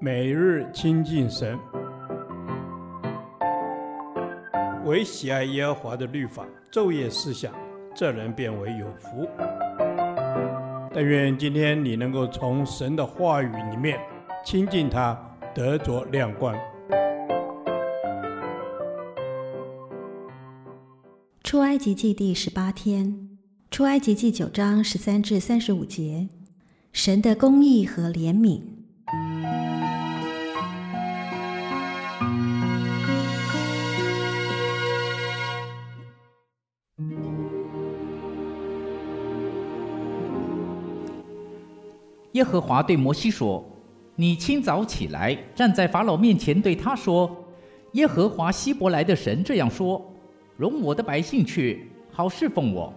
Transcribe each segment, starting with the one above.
每日亲近神，唯喜爱耶和华的律法，昼夜思想，这人便为有福。但愿今天你能够从神的话语里面亲近他，得着亮光。出埃及记第十八天，出埃及记九章十三至三十五节，神的公义和怜悯。耶和华对摩西说：“你清早起来，站在法老面前，对他说：耶和华希伯来的神这样说：容我的百姓去，好侍奉我。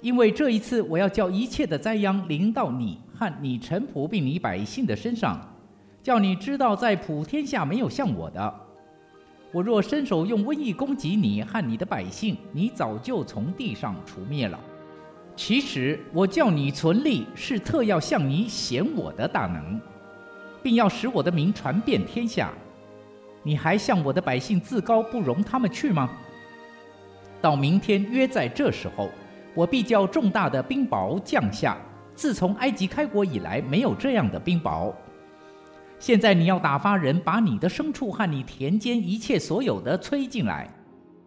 因为这一次，我要叫一切的灾殃临到你和你臣仆并你百姓的身上，叫你知道，在普天下没有像我的。我若伸手用瘟疫攻击你和你的百姓，你早就从地上除灭了。”其实我叫你存立，是特要向你显我的大能，并要使我的名传遍天下。你还向我的百姓自高，不容他们去吗？到明天约在这时候，我必叫重大的冰雹降下。自从埃及开国以来，没有这样的冰雹。现在你要打发人把你的牲畜和你田间一切所有的催进来。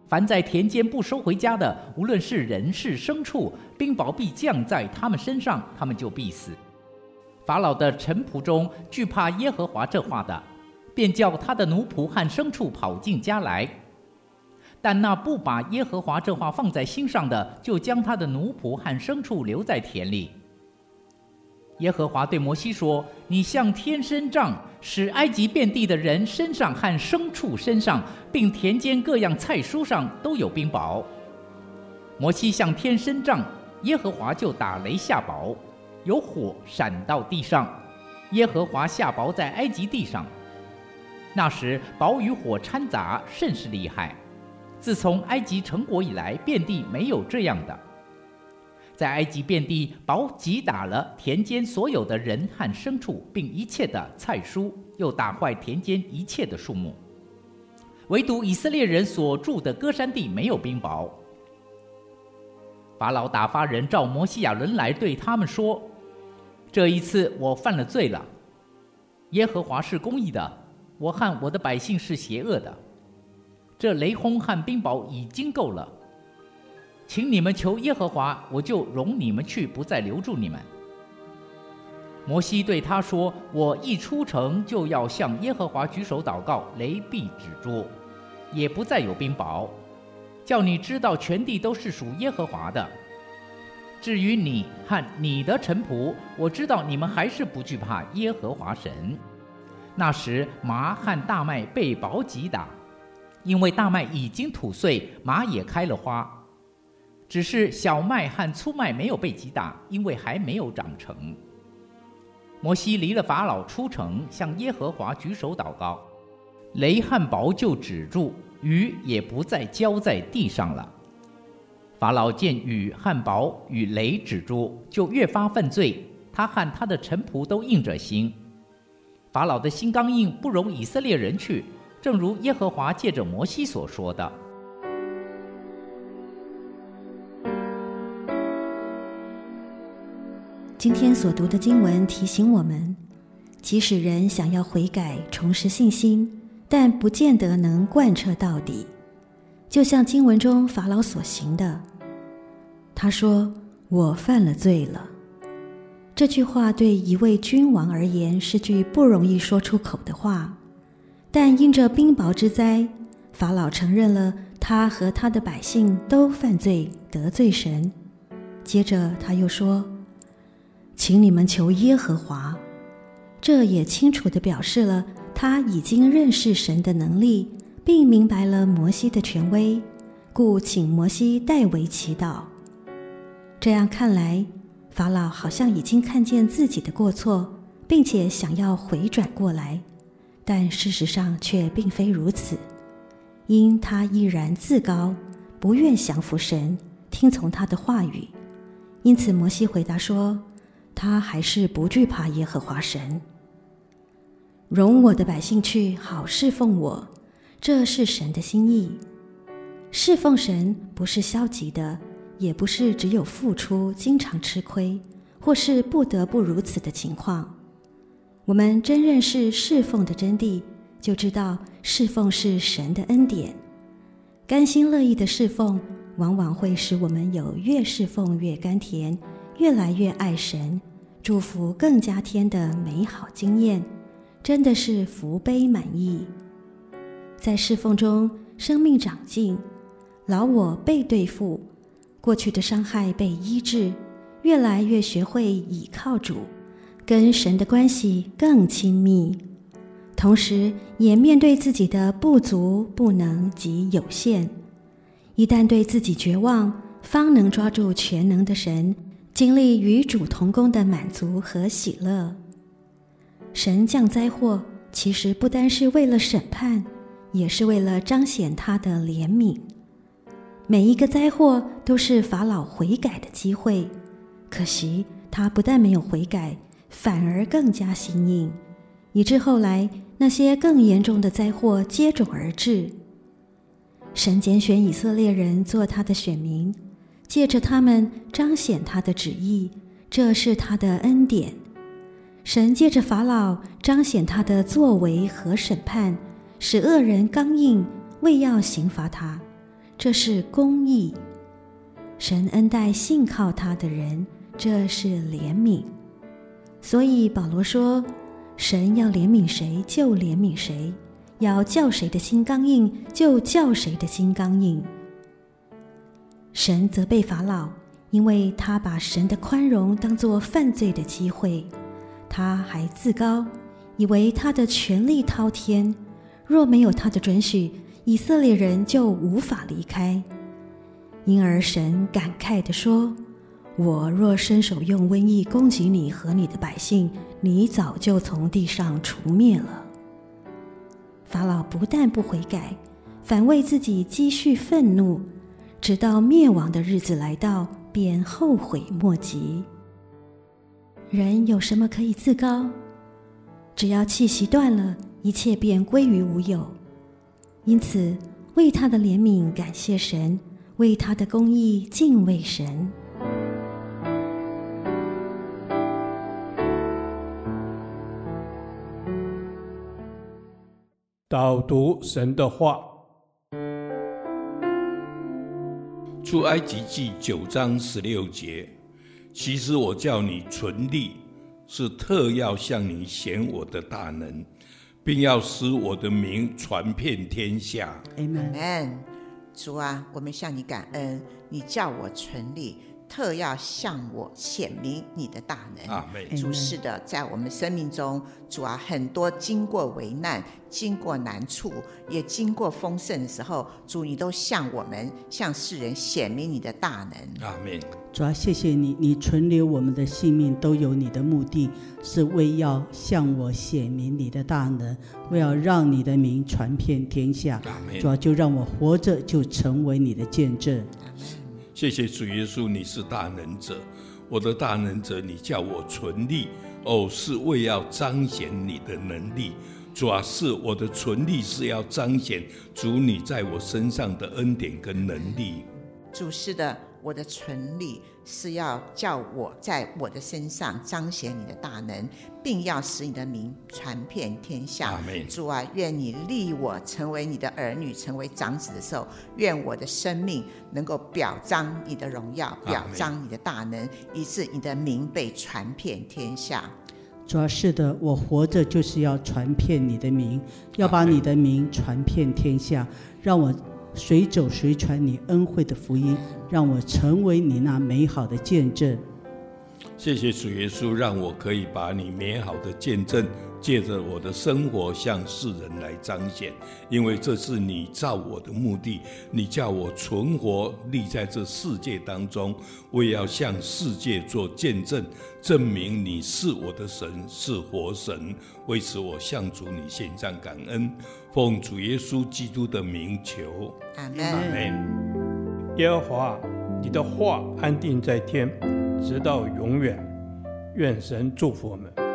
凡在田间不收回家的，无论是人是牲畜，冰雹必降在他们身上，他们就必死。法老的臣仆中惧怕耶和华这话的，便叫他的奴仆和牲畜跑进家来。但那不把耶和华这话放在心上的，就将他的奴仆和牲畜留在田里。耶和华对摩西说：“你向天伸杖，使埃及遍地的人身上和牲畜身上，并田间各样菜蔬上都有冰雹。”摩西向天伸杖，耶和华就打雷下雹，有火闪到地上，耶和华下雹在埃及地上。那时雹与火掺杂，甚是厉害。自从埃及成国以来，遍地没有这样的。在埃及遍地，雹击打了田间所有的人和牲畜，并一切的菜蔬，又打坏田间一切的树木。唯独以色列人所住的歌山地没有冰雹。法老打发人召摩西亚伦来，对他们说：“这一次我犯了罪了。耶和华是公义的，我和我的百姓是邪恶的。这雷轰和冰雹已经够了。”请你们求耶和华，我就容你们去，不再留住你们。摩西对他说：“我一出城，就要向耶和华举手祷告，雷必止住，也不再有冰雹，叫你知道全地都是属耶和华的。至于你和你的臣仆，我知道你们还是不惧怕耶和华神。那时麻和大麦被雹击打，因为大麦已经吐穗，麻也开了花。”只是小麦和粗麦没有被击打，因为还没有长成。摩西离了法老出城，向耶和华举手祷告，雷和雹就止住，雨也不再浇在地上了。法老见雨和雹与雷止住，就越发犯罪，他和他的臣仆都硬着心。法老的心刚硬，不容以色列人去，正如耶和华借着摩西所说的。今天所读的经文提醒我们，即使人想要悔改、重拾信心，但不见得能贯彻到底。就像经文中法老所行的，他说：“我犯了罪了。”这句话对一位君王而言是句不容易说出口的话，但因着冰雹之灾，法老承认了他和他的百姓都犯罪得罪神。接着他又说。请你们求耶和华，这也清楚地表示了他已经认识神的能力，并明白了摩西的权威，故请摩西代为祈祷。这样看来，法老好像已经看见自己的过错，并且想要回转过来，但事实上却并非如此，因他依然自高，不愿降服神，听从他的话语。因此，摩西回答说。他还是不惧怕耶和华神。容我的百姓去，好侍奉我，这是神的心意。侍奉神不是消极的，也不是只有付出，经常吃亏，或是不得不如此的情况。我们真认识侍奉的真谛，就知道侍奉是神的恩典。甘心乐意的侍奉，往往会使我们有越侍奉越甘甜，越来越爱神，祝福更加添的美好经验。真的是福杯满溢，在侍奉中，生命长进，老我被对付，过去的伤害被医治，越来越学会倚靠主，跟神的关系更亲密，同时也面对自己的不足、不能及有限。一旦对自己绝望，方能抓住全能的神，经历与主同工的满足和喜乐。神降灾祸，其实不单是为了审判，也是为了彰显他的怜悯。每一个灾祸都是法老悔改的机会，可惜他不但没有悔改，反而更加心硬，以致后来那些更严重的灾祸接踵而至。神拣选以色列人做他的选民，借着他们彰显他的旨意，这是他的恩典。神借着法老彰显他的作为和审判，使恶人刚硬，为要刑罚他，这是公义。神恩待信靠他的人，这是怜悯。所以保罗说：“神要怜悯谁就怜悯谁，要叫谁的心刚硬就叫谁的心刚硬。”神责备法老，因为他把神的宽容当作犯罪的机会。他还自高，以为他的权力滔天，若没有他的准许，以色列人就无法离开。因而神感慨地说：“我若伸手用瘟疫攻击你和你的百姓，你早就从地上除灭了。”法老不但不悔改，反为自己积蓄愤怒，直到灭亡的日子来到，便后悔莫及。人有什么可以自高？只要气息断了，一切便归于无有。因此，为他的怜悯感谢神，为他的公义敬畏神。导读神的话，出埃及记九章十六节。其实我叫你存立，是特要向你显我的大能，并要使我的名传遍天下。阿门。主啊，我们向你感恩，你叫我存立。特要向我显明你的大能。阿门。主是的，在我们生命中，主啊，很多经过危难、经过难处，也经过丰盛的时候，主你都向我们、向世人显明你的大能。阿门。主啊，谢谢你，你存留我们的性命都有你的目的，是为要向我显明你的大能，为要让你的名传遍天下。主啊，就让我活着就成为你的见证。谢谢主耶稣，你是大能者，我的大能者，你叫我存立，哦，是为要彰显你的能力。主啊，是我的存立是要彰显主你在我身上的恩典跟能力。主是的。我的存立是要叫我在我的身上彰显你的大能，并要使你的名传遍天下。主啊，愿你立我成为你的儿女，成为长子的时候，愿我的生命能够表彰你的荣耀，表彰你的大能，以致你的名被传遍天下。主啊，是的，我活着就是要传遍你的名，要把你的名传遍天下，让我。随走随传你恩惠的福音，让我成为你那美好的见证。谢谢主耶稣，让我可以把你美好的见证，借着我的生活向世人来彰显。因为这是你造我的目的，你叫我存活立在这世界当中，我也要向世界做见证，证明你是我的神，是活神。为此，我向主你献上感恩，奉主耶稣基督的名求。阿门。阿门。耶和华，你的话安定在天。直到永远，愿神祝福我们。